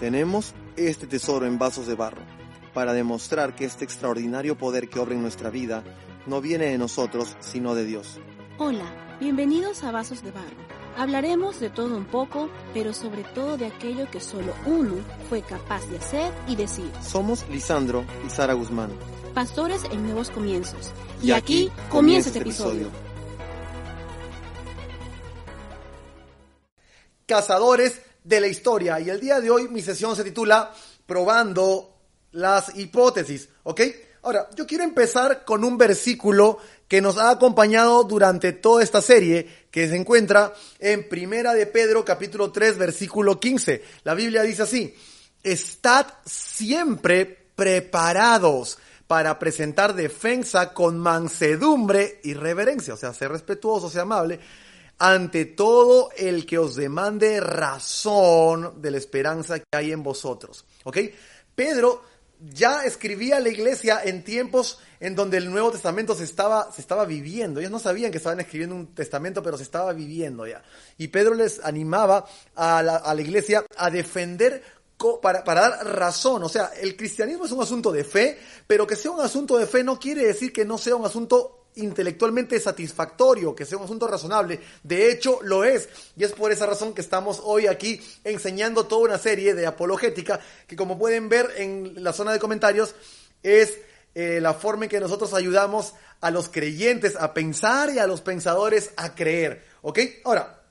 Tenemos este tesoro en vasos de barro para demostrar que este extraordinario poder que obra en nuestra vida no viene de nosotros, sino de Dios. Hola, bienvenidos a Vasos de Barro. Hablaremos de todo un poco, pero sobre todo de aquello que solo uno fue capaz de hacer y decir. Somos Lisandro y Sara Guzmán. Pastores en nuevos comienzos. Y, aquí comienza este episodio. Cazadores de la historia. Y el día de hoy mi sesión se titula Probando las hipótesis. ¿Ok? Ahora, yo quiero empezar con un versículo que nos ha acompañado durante toda esta serie, que se encuentra en Primera de Pedro, capítulo 3, versículo 15. La Biblia dice así, estad siempre preparados para presentar defensa con mansedumbre y reverencia, o sea, ser respetuoso, ser amable, ante todo el que os demande razón de la esperanza que hay en vosotros. ¿Ok? Pedro ya escribía a la iglesia en tiempos en donde el Nuevo Testamento se estaba, se estaba viviendo. Ellos no sabían que estaban escribiendo un testamento, pero se estaba viviendo ya. Y Pedro les animaba a la, a la iglesia a defender para, para, dar razón. O sea, el cristianismo es un asunto de fe, pero que sea un asunto de fe no quiere decir que no sea un asunto intelectualmente satisfactorio, que sea un asunto razonable. De hecho, lo es. Y es por esa razón que estamos hoy aquí enseñando toda una serie de apologética que como pueden ver en la zona de comentarios es eh, la forma en que nosotros ayudamos a los creyentes a pensar y a los pensadores a creer. ¿Ok? Ahora,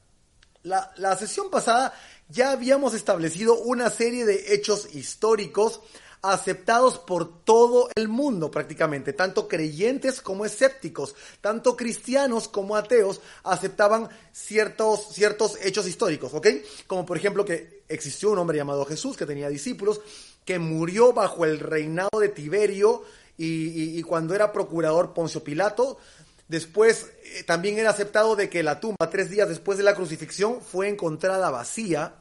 la, la sesión pasada ya habíamos establecido una serie de hechos históricos aceptados por todo el mundo prácticamente, tanto creyentes como escépticos, tanto cristianos como ateos aceptaban ciertos, ciertos hechos históricos, ¿ok? Como por ejemplo que existió un hombre llamado Jesús que tenía discípulos, que murió bajo el reinado de Tiberio y, cuando era procurador Poncio Pilato, Después eh, también era aceptado de que la tumba, tres días después de la crucifixión, fue encontrada vacía.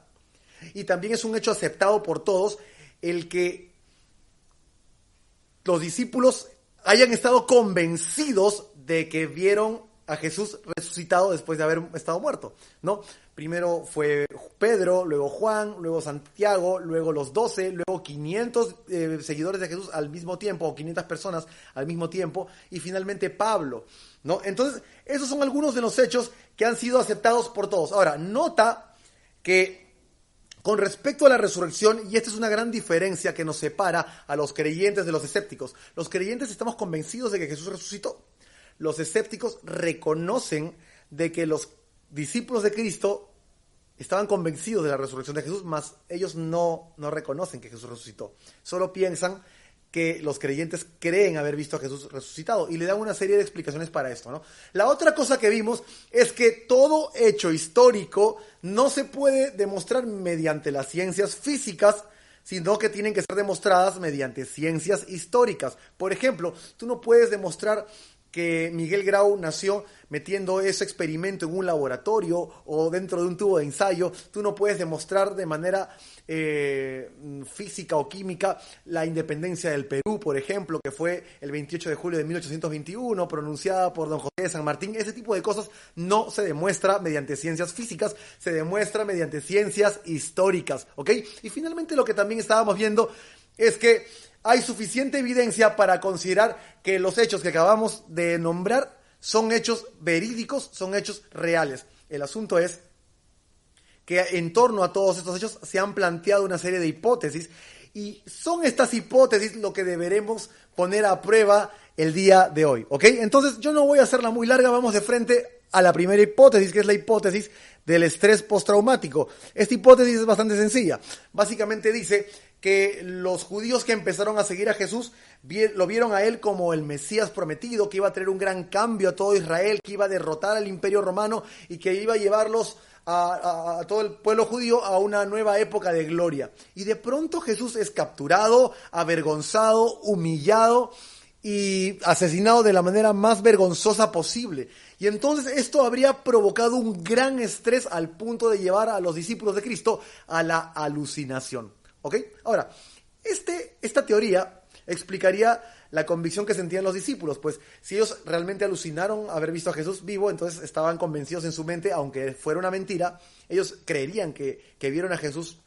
Y también es un hecho aceptado por todos el que los discípulos hayan estado convencidos de que vieron a Jesús resucitado después de haber estado muerto, ¿no? Primero fue Pedro, luego Juan, luego Santiago, luego los doce, luego 500 eh, seguidores de Jesús al mismo tiempo, o 500 personas al mismo tiempo, y finalmente Pablo, ¿no? Entonces, esos son algunos de los hechos que han sido aceptados por todos. Ahora, nota que con respecto a la resurrección, y esta es una gran diferencia que nos separa a los creyentes de los escépticos, los creyentes estamos convencidos de que Jesús resucitó. Los escépticos reconocen de que los discípulos de Cristo estaban convencidos de la resurrección de Jesús, mas ellos no, no reconocen que Jesús resucitó. Solo piensan que los creyentes creen haber visto a Jesús resucitado y le dan una serie de explicaciones para esto, ¿no? La otra cosa que vimos es que todo hecho histórico no se puede demostrar mediante las ciencias físicas, sino que tienen que ser demostradas mediante ciencias históricas. Por ejemplo, tú no puedes demostrar que Miguel Grau nació metiendo ese experimento en un laboratorio o dentro de un tubo de ensayo, tú no puedes demostrar de manera eh, física o química la independencia del Perú, por ejemplo, que fue el 28 de julio de 1821, pronunciada por don José de San Martín. Ese tipo de cosas no se demuestra mediante ciencias físicas, se demuestra mediante ciencias históricas, ¿ok? Y finalmente lo que también estábamos viendo es que hay suficiente evidencia para considerar que los hechos que acabamos de nombrar son hechos verídicos, son hechos reales. El asunto es que en torno a todos estos hechos se han planteado una serie de hipótesis y son estas hipótesis lo que deberemos poner a prueba el día de hoy, ¿ok? Entonces yo no voy a hacerla muy larga, vamos de frente a la primera hipótesis, que es la hipótesis del estrés postraumático. Esta hipótesis es bastante sencilla. Básicamente dice que los judíos que empezaron a seguir a Jesús lo vieron a él como el Mesías prometido, que iba a traer un gran cambio a todo Israel, que iba a derrotar al imperio romano y que iba a llevarlos a, todo el pueblo judío a una nueva época de gloria. Y de pronto Jesús es capturado, avergonzado, humillado y asesinado de la manera más vergonzosa posible. Y entonces esto habría provocado un gran estrés al punto de llevar a los discípulos de Cristo a la alucinación. ¿Ok? Ahora, este, esta teoría explicaría la convicción que sentían los discípulos, pues si ellos realmente alucinaron haber visto a Jesús vivo, entonces estaban convencidos en su mente, aunque fuera una mentira, ellos creerían que, que vieron a Jesús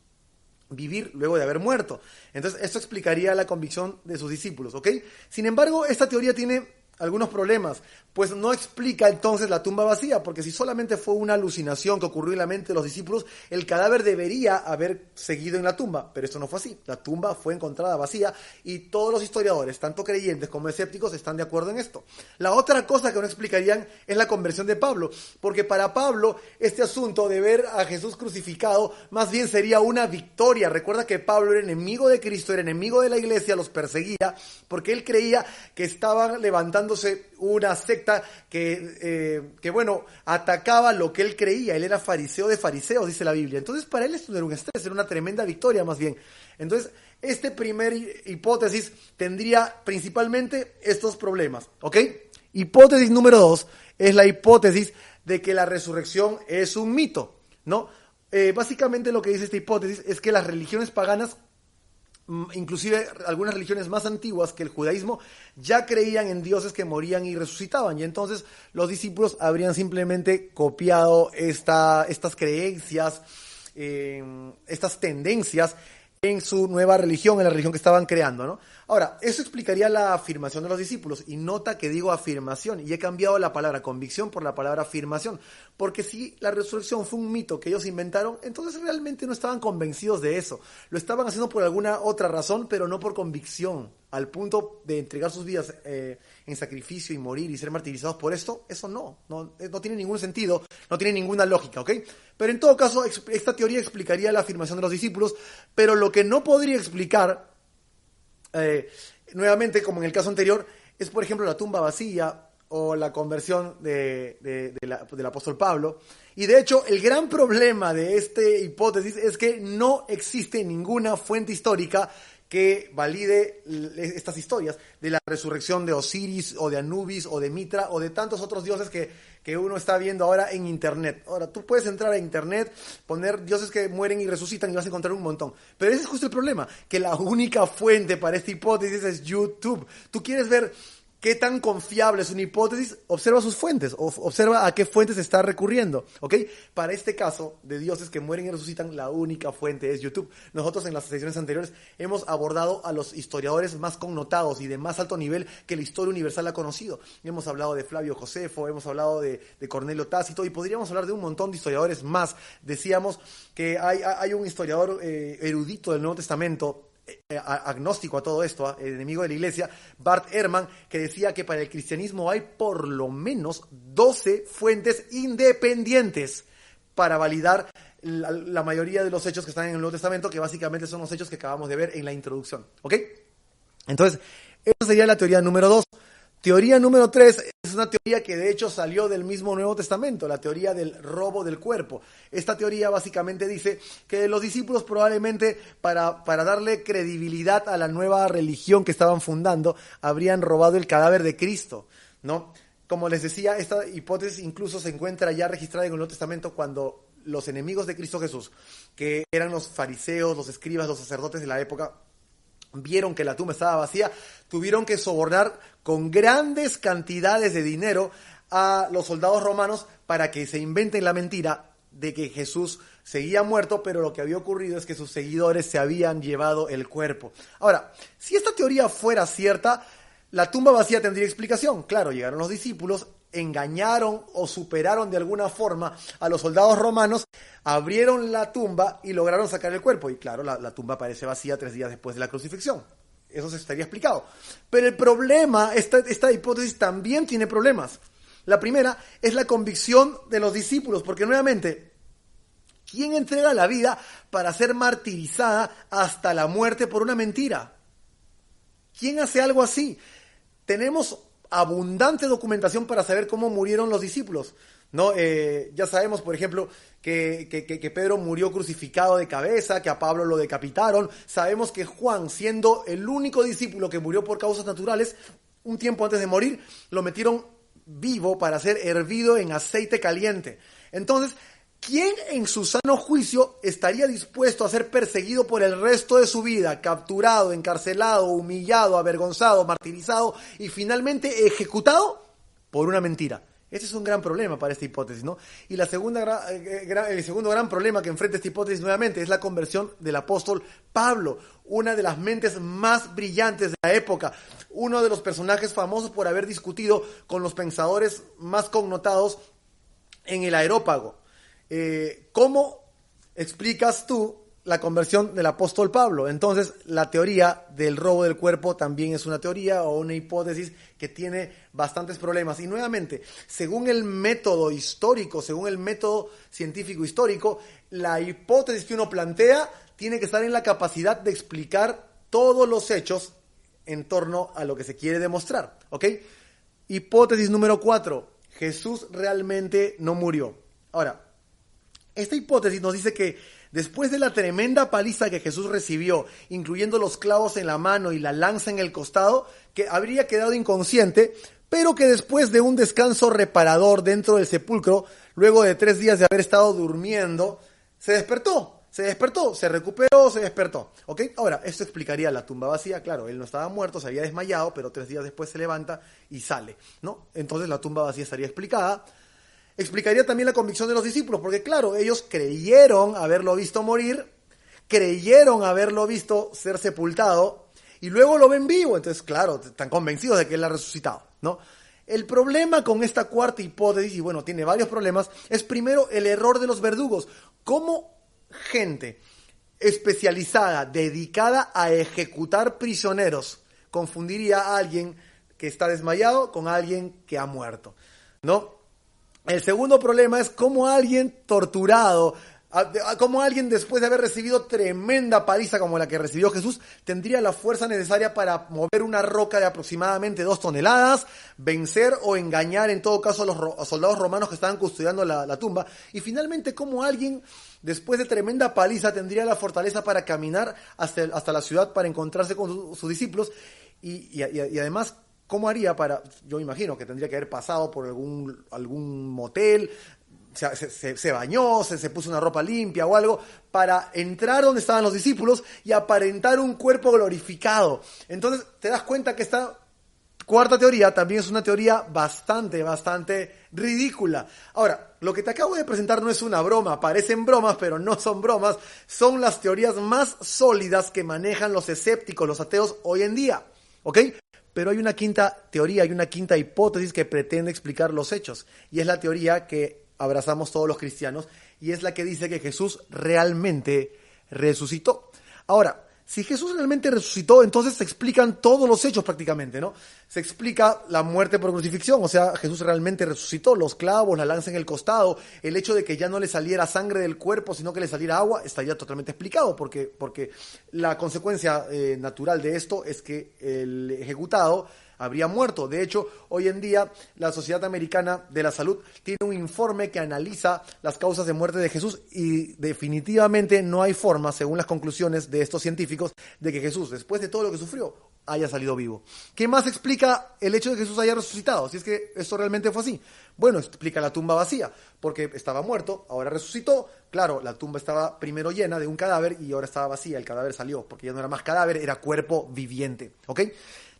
vivir luego de haber muerto. Entonces, esto explicaría la convicción de sus discípulos, ¿ok? Sin embargo, esta teoría tiene algunos problemas, pues no explica entonces la tumba vacía, porque si solamente fue una alucinación que ocurrió en la mente de los discípulos, el cadáver debería haber seguido en la tumba, pero esto no fue así. La tumba fue encontrada vacía y todos los historiadores, tanto creyentes como escépticos, están de acuerdo en esto. La otra cosa que no explicarían es la conversión de Pablo, porque para Pablo este asunto de ver a Jesús crucificado más bien sería una victoria. Recuerda que Pablo era enemigo de Cristo, era enemigo de la iglesia, los perseguía, porque él creía que estaban una secta que, eh, que, bueno, atacaba lo que él creía. Él era fariseo de fariseos, dice la Biblia. Entonces, para él esto era un estrés, era una tremenda victoria más bien. Entonces, este primer hipótesis tendría principalmente estos problemas, ¿ok? Hipótesis número dos es la hipótesis de que la resurrección es un mito, ¿no? Eh, básicamente lo que dice esta hipótesis es que las religiones paganas inclusive algunas religiones más antiguas que el judaísmo ya creían en dioses que morían y resucitaban. Y entonces los discípulos habrían simplemente copiado esta, estas creencias, eh, estas tendencias en su nueva religión, en la religión que estaban creando, ¿no? Ahora, eso explicaría la afirmación de los discípulos. Y nota que digo afirmación y he cambiado la palabra convicción por la palabra afirmación. Porque si la resurrección fue un mito que ellos inventaron, entonces realmente no estaban convencidos de eso. Lo estaban haciendo por alguna otra razón, pero no por convicción. Al punto de entregar sus vidas eh, en sacrificio y morir y ser martirizados por esto, eso no, no, eh, no tiene ningún sentido, no tiene ninguna lógica, ¿ok? Pero en todo caso, esta teoría explicaría la afirmación de los discípulos, pero lo que no podría explicar eh, nuevamente, como en el caso anterior, es por ejemplo la tumba vacía o la conversión de, del apóstol Pablo. Y de hecho, el gran problema de esta hipótesis es que no existe ninguna fuente histórica que valide estas historias de la resurrección de Osiris o de Anubis o de Mitra o de tantos otros dioses que que uno está viendo ahora en Internet. Ahora, tú puedes entrar a Internet, poner dioses que mueren y resucitan y vas a encontrar un montón. Pero ese es justo el problema, que la única fuente para esta hipótesis es YouTube. Tú quieres ver qué tan confiable es una hipótesis, observa sus fuentes, observa a qué fuentes está recurriendo, ¿ok? Para este caso de dioses que mueren y resucitan, la única fuente es YouTube. Nosotros en las sesiones anteriores hemos abordado a los historiadores más connotados y de más alto nivel que la historia universal ha conocido. Hemos hablado de Flavio Josefo, hemos hablado de, Cornelio Tácito y podríamos hablar de un montón de historiadores más. Decíamos que hay, un historiador eh, erudito del Nuevo Testamento, agnóstico a todo esto, enemigo de la iglesia, Bart Ehrman, que decía que para el cristianismo hay por lo menos 12 fuentes independientes para validar la, mayoría de los hechos que están en el Nuevo Testamento, que básicamente son los hechos que acabamos de ver en la introducción. ¿Ok? Entonces, esa sería la teoría número 2. Teoría número 3 es una teoría que de hecho salió del mismo Nuevo Testamento, la teoría del robo del cuerpo. Esta teoría básicamente dice que los discípulos probablemente para, para darle credibilidad a la nueva religión que estaban fundando, habrían robado el cadáver de Cristo, ¿no? Como les decía, esta hipótesis incluso se encuentra ya registrada en el Nuevo Testamento cuando los enemigos de Cristo Jesús, que eran los fariseos, los escribas, los sacerdotes de la época, vieron que la tumba estaba vacía, tuvieron que sobornar con grandes cantidades de dinero a los soldados romanos para que se inventen la mentira de que Jesús seguía muerto, pero lo que había ocurrido es que sus seguidores se habían llevado el cuerpo. Ahora, si esta teoría fuera cierta, la tumba vacía tendría explicación. Claro, llegaron los discípulos, engañaron o superaron de alguna forma a los soldados romanos, abrieron la tumba y lograron sacar el cuerpo. Y claro, la, tumba parece vacía tres días después de la crucifixión. Eso se estaría explicado. Pero el problema, esta, esta hipótesis también tiene problemas. La primera es la convicción de los discípulos, porque nuevamente, ¿quién entrega la vida para ser martirizada hasta la muerte por una mentira? ¿Quién hace algo así? Tenemos abundante documentación para saber cómo murieron los discípulos. ¿no? Eh, ya sabemos, por ejemplo, que, que, Pedro murió crucificado de cabeza, que a Pablo lo decapitaron. Sabemos que Juan, siendo el único discípulo que murió por causas naturales, un tiempo antes de morir, lo metieron vivo para ser hervido en aceite caliente. Entonces, ¿Quién en su sano juicio estaría dispuesto a ser perseguido por el resto de su vida, capturado, encarcelado, humillado, avergonzado, martirizado y finalmente ejecutado por una mentira? Este es un gran problema para esta hipótesis, ¿no? Y eh, eh, el segundo gran problema que enfrenta esta hipótesis nuevamente es la conversión del apóstol Pablo, una de las mentes más brillantes de la época, uno de los personajes famosos por haber discutido con los pensadores más connotados en el aerópago. Eh, ¿Cómo explicas tú la conversión del apóstol Pablo. Entonces, la teoría del robo del cuerpo también es una teoría o una hipótesis que tiene bastantes problemas. Y nuevamente, según el método histórico, según el método científico histórico, la hipótesis que uno plantea tiene que estar en la capacidad de explicar todos los hechos en torno a lo que se quiere demostrar. ¿Ok? Hipótesis número cuatro. Jesús realmente no murió. Ahora, esta hipótesis nos dice que Después de la tremenda paliza que Jesús recibió, incluyendo los clavos en la mano y la lanza en el costado, que habría quedado inconsciente, pero que después de un descanso reparador dentro del sepulcro, luego de tres días de haber estado durmiendo, se despertó, se despertó, se recuperó, se despertó. ¿Ok? Ahora, esto explicaría la tumba vacía. Claro, él no estaba muerto, se había desmayado, pero tres días después se levanta y sale. ¿No? Entonces la tumba vacía estaría explicada explicaría también la convicción de los discípulos, porque claro, ellos creyeron haberlo visto morir, creyeron haberlo visto ser sepultado, y luego lo ven vivo, entonces claro, están convencidos de que él ha resucitado, ¿no? El problema con esta cuarta hipótesis, y bueno, tiene varios problemas, es primero el error de los verdugos. ¿Cómo gente especializada, dedicada a ejecutar prisioneros, confundiría a alguien que está desmayado con alguien que ha muerto? ¿No? El segundo problema es cómo alguien torturado, cómo alguien después de haber recibido tremenda paliza como la que recibió Jesús, tendría la fuerza necesaria para mover una roca de aproximadamente dos toneladas, vencer o engañar en todo caso a los soldados romanos que estaban custodiando la, tumba. Y finalmente, cómo alguien después de tremenda paliza tendría la fortaleza para caminar hasta, hasta la ciudad para encontrarse con sus discípulos. y, y además, ¿Cómo haría para.? Yo imagino que tendría que haber pasado por algún, algún motel, se, bañó, se, se, puso una ropa limpia o algo, para entrar donde estaban los discípulos y aparentar un cuerpo glorificado. Entonces te das cuenta que esta cuarta teoría también es una teoría bastante, bastante ridícula. Ahora, lo que te acabo de presentar no es una broma, parecen bromas, pero no son bromas, son las teorías más sólidas que manejan los escépticos, los ateos hoy en día. ¿Ok? Pero hay una quinta teoría, hay una quinta hipótesis que pretende explicar los hechos. Y es la teoría que abrazamos todos los cristianos y es la que dice que Jesús realmente resucitó. Ahora, si Jesús realmente resucitó, entonces se explican todos los hechos prácticamente, ¿no? Se explica la muerte por crucifixión, o sea, Jesús realmente resucitó, los clavos, la lanza en el costado, el hecho de que ya no le saliera sangre del cuerpo, sino que le saliera agua, estaría totalmente explicado, porque, porque la consecuencia eh, natural de esto es que el ejecutado habría muerto. De hecho, hoy en día la Sociedad Americana de la Salud tiene un informe que analiza las causas de muerte de Jesús y definitivamente no hay forma, según las conclusiones de estos científicos, de que Jesús, después de todo lo que sufrió, haya salido vivo. ¿Qué más explica el hecho de que Jesús haya resucitado? Si es que esto realmente fue así. Bueno, explica la tumba vacía, porque estaba muerto, ahora resucitó. Claro, la tumba estaba primero llena de un cadáver y ahora estaba vacía, el cadáver salió, porque ya no era más cadáver, era cuerpo viviente. ¿Ok?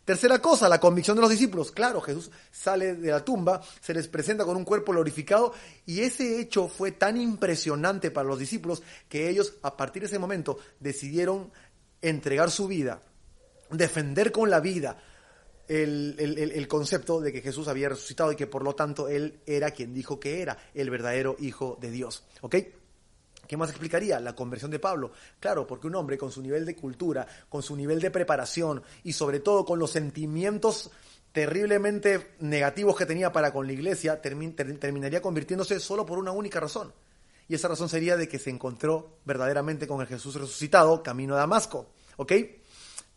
Tercera cosa, la convicción de los discípulos. Claro, Jesús sale de la tumba, se les presenta con un cuerpo glorificado y ese hecho fue tan impresionante para los discípulos que ellos a partir de ese momento decidieron entregar su vida, defender con la vida el, el, concepto de que Jesús había resucitado y que por lo tanto Él era quien dijo que era el verdadero Hijo de Dios. ¿Ok? ¿Qué más explicaría? La conversión de Pablo. Claro, porque un hombre con su nivel de cultura, con su nivel de preparación y sobre todo con los sentimientos terriblemente negativos que tenía para con la iglesia, terminaría convirtiéndose solo por una única razón. Y esa razón sería de que se encontró verdaderamente con el Jesús resucitado camino a Damasco. ¿Ok?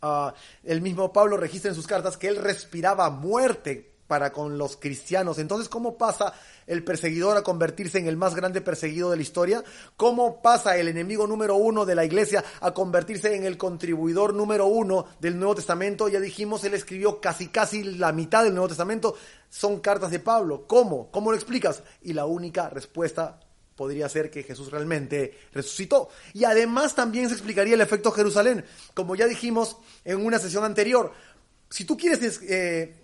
Ah, el mismo Pablo registra en sus cartas que él respiraba muerte para con los cristianos. Entonces, ¿cómo pasa el perseguidor a convertirse en el más grande perseguido de la historia? ¿Cómo pasa el enemigo número uno de la iglesia a convertirse en el contribuidor número uno del Nuevo Testamento? Ya dijimos, él escribió casi casi la mitad del Nuevo Testamento. Son cartas de Pablo. ¿Cómo? ¿Cómo lo explicas? Y la única respuesta podría ser que Jesús realmente resucitó. Y además también se explicaría el efecto Jerusalén. Como ya dijimos en una sesión anterior, si tú quieres eh,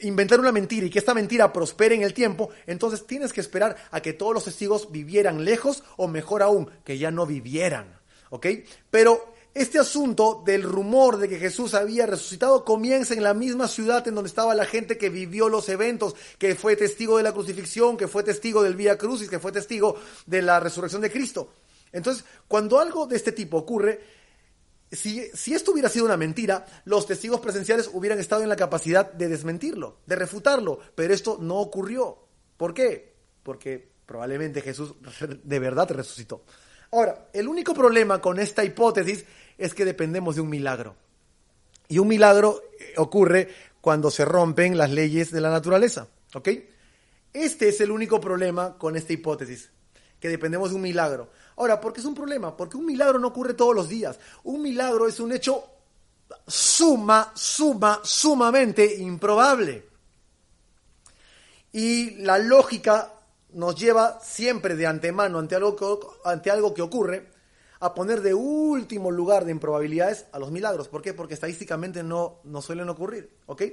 inventar una mentira y que esta mentira prospere en el tiempo, entonces tienes que esperar a que todos los testigos vivieran lejos o mejor aún, que ya no vivieran. ¿Ok? Pero este asunto del rumor de que Jesús había resucitado comienza en la misma ciudad en donde estaba la gente que vivió los eventos, que fue testigo de la crucifixión, que fue testigo del Vía Crucis, que fue testigo de la resurrección de Cristo. Entonces, cuando algo de este tipo ocurre, si, si, esto hubiera sido una mentira, los testigos presenciales hubieran estado en la capacidad de desmentirlo, de refutarlo, pero esto no ocurrió. ¿Por qué? Porque probablemente Jesús de verdad resucitó. Ahora, el único problema con esta hipótesis es que dependemos de un milagro. Y un milagro eh, ocurre cuando se rompen las leyes de la naturaleza. ¿Ok? Este es el único problema con esta hipótesis, que dependemos de un milagro. Ahora, ¿por qué es un problema? Porque un milagro no ocurre todos los días. Un milagro es un hecho suma, suma, sumamente improbable. Y la lógica nos lleva siempre de antemano ante algo que, ante algo que ocurre a poner de último lugar de improbabilidades a los milagros. ¿Por qué? Porque estadísticamente no, no suelen ocurrir. ¿Ok?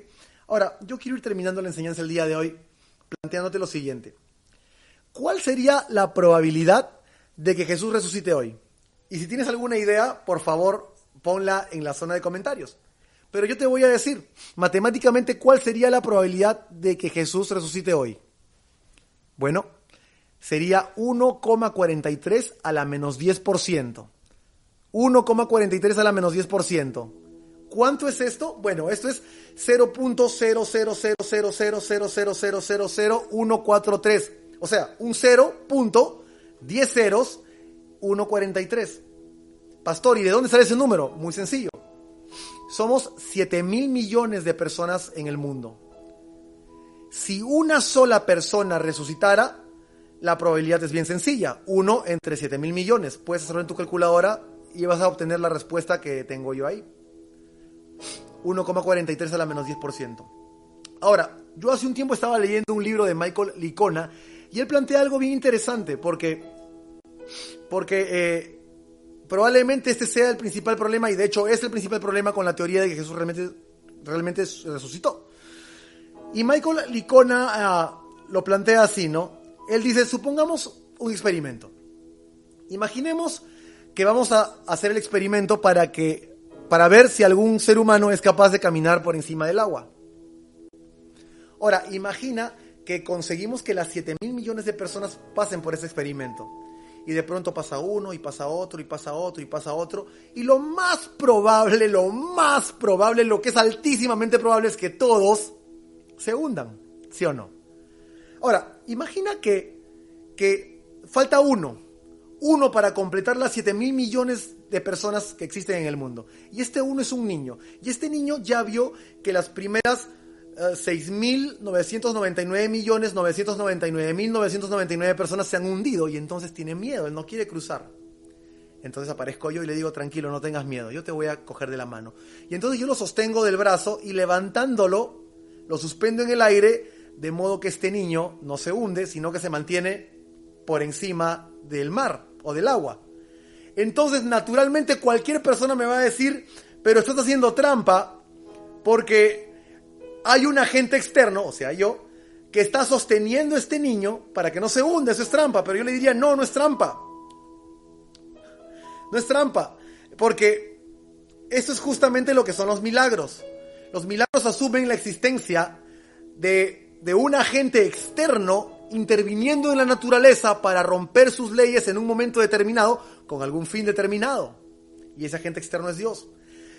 Ahora, yo quiero ir terminando la enseñanza el día de hoy planteándote lo siguiente. ¿Cuál sería la probabilidad de que Jesús resucite hoy. Y si tienes alguna idea, por favor, ponla en la zona de comentarios. Pero yo te voy a decir, matemáticamente, ¿cuál sería la probabilidad de que Jesús resucite hoy? Bueno, sería 1,43 a la menos 10%. 1,43 a la menos 10%. ¿Cuánto es esto? Bueno, esto es 0.0000000000143. O sea, un 0. 10 ceros, 1.43. Pastor, ¿y de dónde sale ese número? Muy sencillo. Somos 7 mil millones de personas en el mundo. Si una sola persona resucitara, la probabilidad es bien sencilla. 1 entre 7 mil millones. Puedes hacerlo en tu calculadora y vas a obtener la respuesta que tengo yo ahí. 1,43 a la menos 10%. Ahora, yo hace un tiempo estaba leyendo un libro de Michael Licona y él plantea algo bien interesante, porque, porque eh, probablemente este sea el principal problema, y de hecho es el principal problema con la teoría de que Jesús realmente, realmente resucitó. Y Michael Licona ah, lo plantea así, ¿no? Él dice, supongamos un experimento. Imaginemos que vamos a hacer el experimento para que para ver si algún ser humano es capaz de caminar por encima del agua. Ahora, imagina que conseguimos que las 7 mil millones de personas pasen por ese experimento. Y de pronto pasa uno, y pasa otro, y pasa otro, y pasa otro. Y lo más probable, lo más probable, lo que es altísimamente probable es que todos se hundan. ¿Sí o no? Ahora, imagina que, que falta uno. Uno para completar las 7 mil millones de personas que existen en el mundo. Y este uno es un niño. Y este niño ya vio que las primeras 6.999 millones 999 personas se han hundido y entonces tiene miedo, él no quiere cruzar. Entonces aparezco yo y le digo, tranquilo, no tengas miedo, yo te voy a coger de la mano. Y entonces yo lo sostengo del brazo y levantándolo, lo suspendo en el aire, de modo que este niño no se hunde, sino que se mantiene por encima del mar o del agua. Entonces, naturalmente, cualquier persona me va a decir, pero estás haciendo trampa porque hay un agente externo, o sea, yo, que está sosteniendo a este niño para que no se hunda, eso es trampa, pero yo le diría, no, no es trampa. No es trampa, porque eso es justamente lo que son los milagros. Los milagros asumen la existencia de, de un agente externo interviniendo en la naturaleza para romper sus leyes en un momento determinado con algún fin determinado. Y ese agente externo es Dios.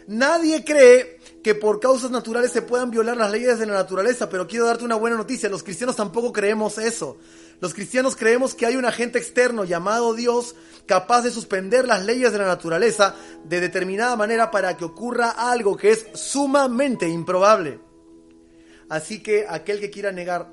Nadie cree que por causas naturales se puedan violar las leyes de la naturaleza, pero quiero darte una buena noticia, los cristianos tampoco creemos eso. Los cristianos creemos que hay un agente externo llamado Dios capaz de suspender las leyes de la naturaleza de determinada manera para que ocurra algo que es sumamente improbable. Así que aquel que quiera negar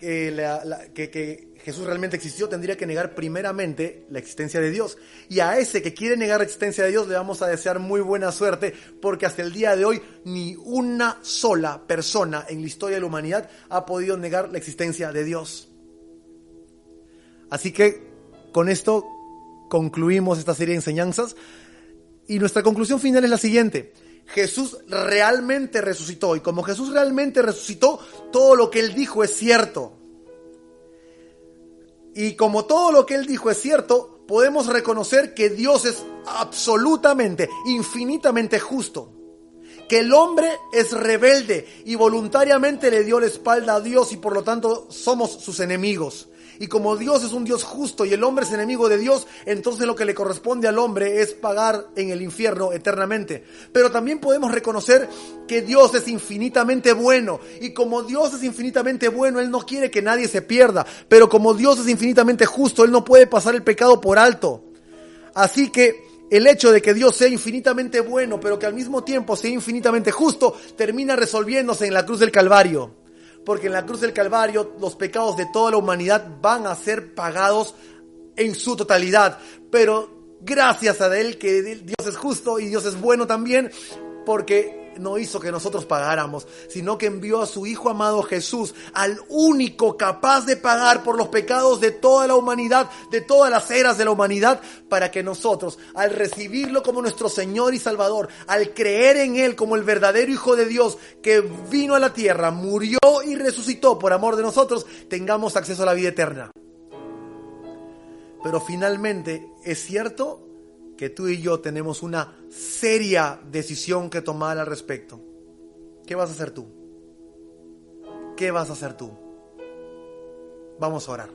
que, que Jesús realmente existió, tendría que negar primeramente la existencia de Dios. Y a ese que quiere negar la existencia de Dios le vamos a desear muy buena suerte, porque hasta el día de hoy ni una sola persona en la historia de la humanidad ha podido negar la existencia de Dios. Así que con esto concluimos esta serie de enseñanzas y nuestra conclusión final es la siguiente. Jesús realmente resucitó y como Jesús realmente resucitó, todo lo que Él dijo es cierto. Y como todo lo que Él dijo es cierto, podemos reconocer que Dios es absolutamente, infinitamente justo. Que el hombre es rebelde y voluntariamente le dio la espalda a Dios y por lo tanto somos sus enemigos. Y como Dios es un Dios justo y el hombre es enemigo de Dios, entonces lo que le corresponde al hombre es pagar en el infierno eternamente. Pero también podemos reconocer que Dios es infinitamente bueno. Y como Dios es infinitamente bueno, Él no quiere que nadie se pierda. Pero como Dios es infinitamente justo, Él no puede pasar el pecado por alto. Así que el hecho de que Dios sea infinitamente bueno, pero que al mismo tiempo sea infinitamente justo, termina resolviéndose en la cruz del Calvario porque en la cruz del Calvario los pecados de toda la humanidad van a ser pagados en su totalidad. Pero gracias a Él que Dios es justo y Dios es bueno también, porque no hizo que nosotros pagáramos, sino que envió a su Hijo amado Jesús, al único capaz de pagar por los pecados de toda la humanidad, de todas las eras de la humanidad, para que nosotros, al recibirlo como nuestro Señor y Salvador, al creer en Él como el verdadero Hijo de Dios que vino a la tierra, murió y resucitó por amor de nosotros, tengamos acceso a la vida eterna. Pero finalmente, ¿es cierto que tú y yo tenemos una seria decisión que tomar al respecto. ¿Qué vas a hacer tú? ¿Qué vas a hacer tú? Vamos a orar.